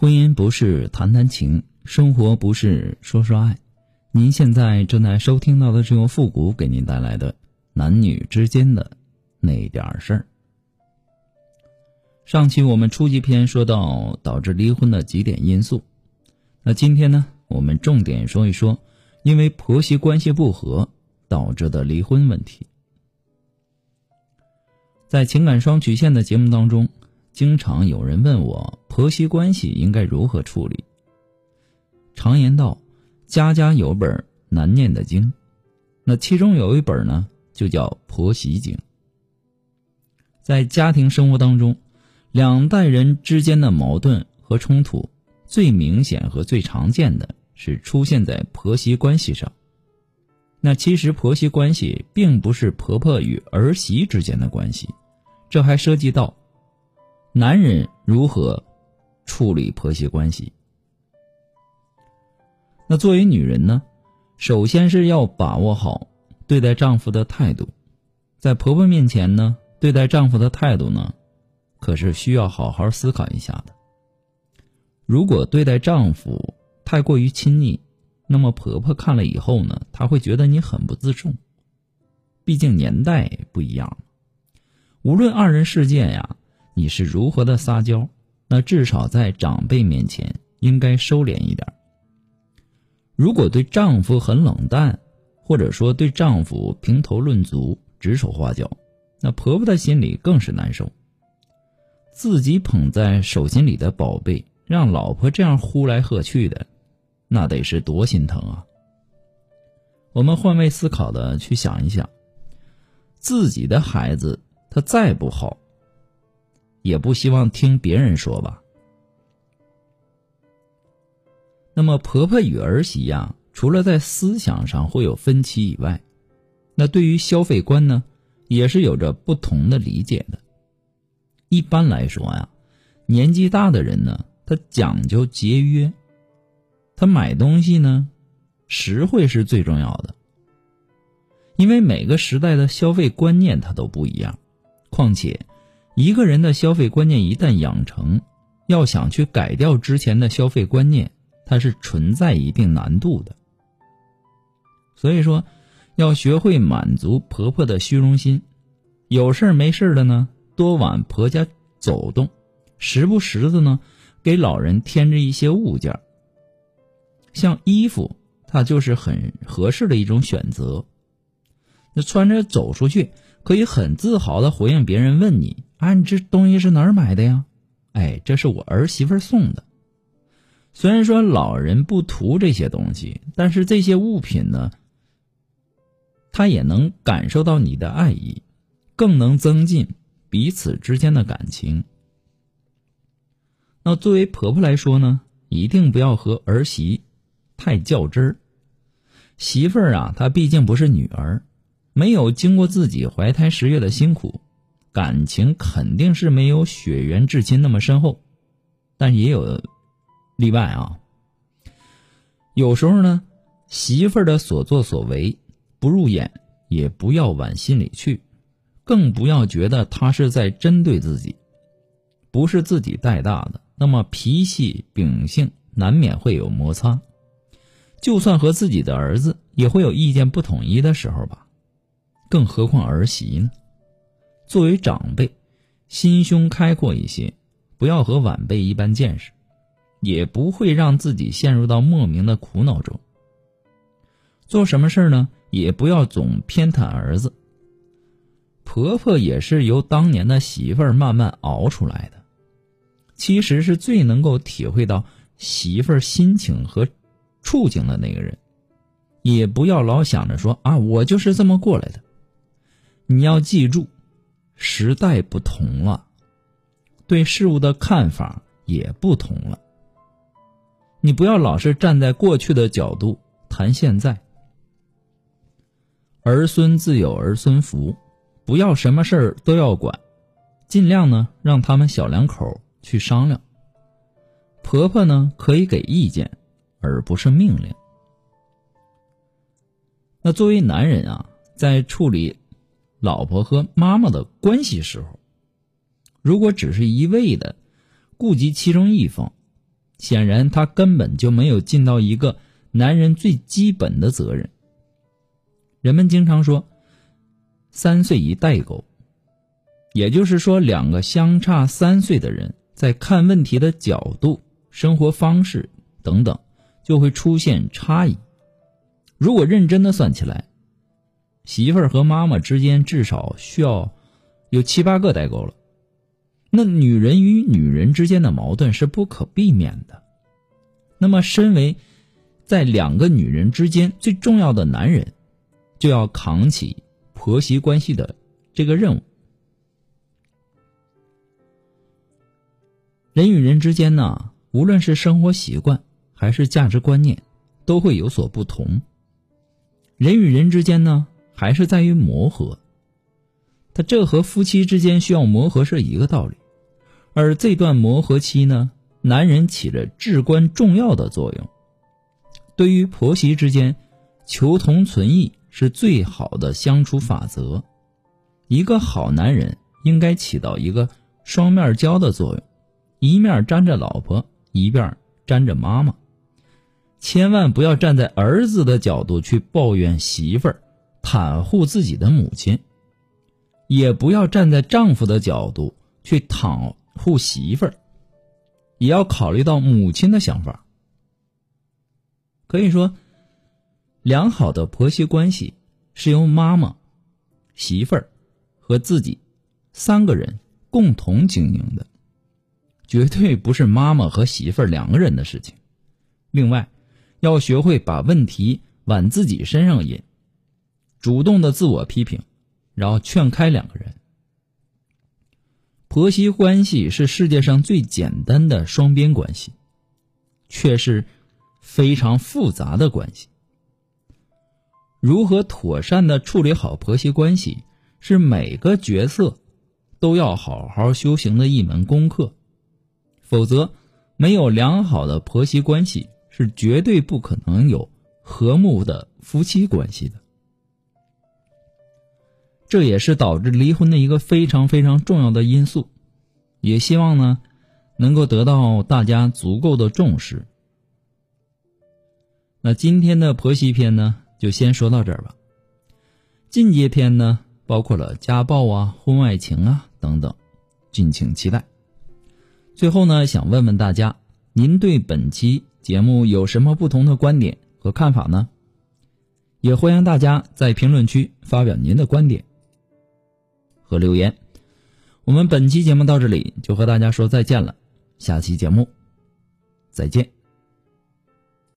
婚姻不是谈谈情，生活不是说说爱。您现在正在收听到的是由复古给您带来的男女之间的那点事儿。上期我们初级篇说到导致离婚的几点因素，那今天呢，我们重点说一说因为婆媳关系不和导致的离婚问题。在情感双曲线的节目当中。经常有人问我婆媳关系应该如何处理。常言道，家家有本难念的经，那其中有一本呢，就叫《婆媳经》。在家庭生活当中，两代人之间的矛盾和冲突，最明显和最常见的是出现在婆媳关系上。那其实婆媳关系并不是婆婆与儿媳之间的关系，这还涉及到。男人如何处理婆媳关系？那作为女人呢？首先是要把握好对待丈夫的态度，在婆婆面前呢，对待丈夫的态度呢，可是需要好好思考一下的。如果对待丈夫太过于亲昵，那么婆婆看了以后呢，她会觉得你很不自重。毕竟年代不一样，无论二人世界呀。你是如何的撒娇？那至少在长辈面前应该收敛一点。如果对丈夫很冷淡，或者说对丈夫评头论足、指手画脚，那婆婆的心里更是难受。自己捧在手心里的宝贝，让老婆这样呼来喝去的，那得是多心疼啊！我们换位思考的去想一想，自己的孩子他再不好。也不希望听别人说吧。那么婆婆与儿媳呀，除了在思想上会有分歧以外，那对于消费观呢，也是有着不同的理解的。一般来说呀，年纪大的人呢，他讲究节约，他买东西呢，实惠是最重要的。因为每个时代的消费观念它都不一样，况且。一个人的消费观念一旦养成，要想去改掉之前的消费观念，它是存在一定难度的。所以说，要学会满足婆婆的虚荣心，有事没事的呢，多往婆家走动，时不时的呢，给老人添置一些物件儿像衣服，它就是很合适的一种选择。那穿着走出去，可以很自豪的回应别人问你。啊，你这东西是哪儿买的呀？哎，这是我儿媳妇送的。虽然说老人不图这些东西，但是这些物品呢，他也能感受到你的爱意，更能增进彼此之间的感情。那作为婆婆来说呢，一定不要和儿媳太较真儿。媳妇儿啊，她毕竟不是女儿，没有经过自己怀胎十月的辛苦。感情肯定是没有血缘至亲那么深厚，但也有例外啊。有时候呢，媳妇儿的所作所为不入眼，也不要往心里去，更不要觉得他是在针对自己，不是自己带大的，那么脾气秉性难免会有摩擦。就算和自己的儿子也会有意见不统一的时候吧，更何况儿媳呢？作为长辈，心胸开阔一些，不要和晚辈一般见识，也不会让自己陷入到莫名的苦恼中。做什么事儿呢？也不要总偏袒儿子。婆婆也是由当年的媳妇儿慢慢熬出来的，其实是最能够体会到媳妇儿心情和处境的那个人。也不要老想着说啊，我就是这么过来的。你要记住。时代不同了，对事物的看法也不同了。你不要老是站在过去的角度谈现在。儿孙自有儿孙福，不要什么事儿都要管，尽量呢让他们小两口去商量。婆婆呢可以给意见，而不是命令。那作为男人啊，在处理。老婆和妈妈的关系时候，如果只是一味的顾及其中一方，显然他根本就没有尽到一个男人最基本的责任。人们经常说“三岁一代沟”，也就是说，两个相差三岁的人在看问题的角度、生活方式等等，就会出现差异。如果认真的算起来，媳妇儿和妈妈之间至少需要有七八个代沟了。那女人与女人之间的矛盾是不可避免的。那么，身为在两个女人之间最重要的男人，就要扛起婆媳关系的这个任务。人与人之间呢，无论是生活习惯还是价值观念，都会有所不同。人与人之间呢，还是在于磨合。他这和夫妻之间需要磨合是一个道理，而这段磨合期呢，男人起着至关重要的作用。对于婆媳之间，求同存异是最好的相处法则。一个好男人应该起到一个双面胶的作用，一面粘着老婆，一面粘着妈妈。千万不要站在儿子的角度去抱怨媳妇儿，袒护自己的母亲；也不要站在丈夫的角度去袒护媳妇儿，也要考虑到母亲的想法。可以说，良好的婆媳关系是由妈妈、媳妇儿和自己三个人共同经营的，绝对不是妈妈和媳妇儿两个人的事情。另外，要学会把问题往自己身上引，主动的自我批评，然后劝开两个人。婆媳关系是世界上最简单的双边关系，却是非常复杂的关系。如何妥善的处理好婆媳关系，是每个角色都要好好修行的一门功课，否则没有良好的婆媳关系。是绝对不可能有和睦的夫妻关系的，这也是导致离婚的一个非常非常重要的因素。也希望呢，能够得到大家足够的重视。那今天的婆媳篇呢，就先说到这儿吧。进阶篇呢，包括了家暴啊、婚外情啊等等，敬请期待。最后呢，想问问大家，您对本期？节目有什么不同的观点和看法呢？也欢迎大家在评论区发表您的观点和留言。我们本期节目到这里就和大家说再见了，下期节目再见。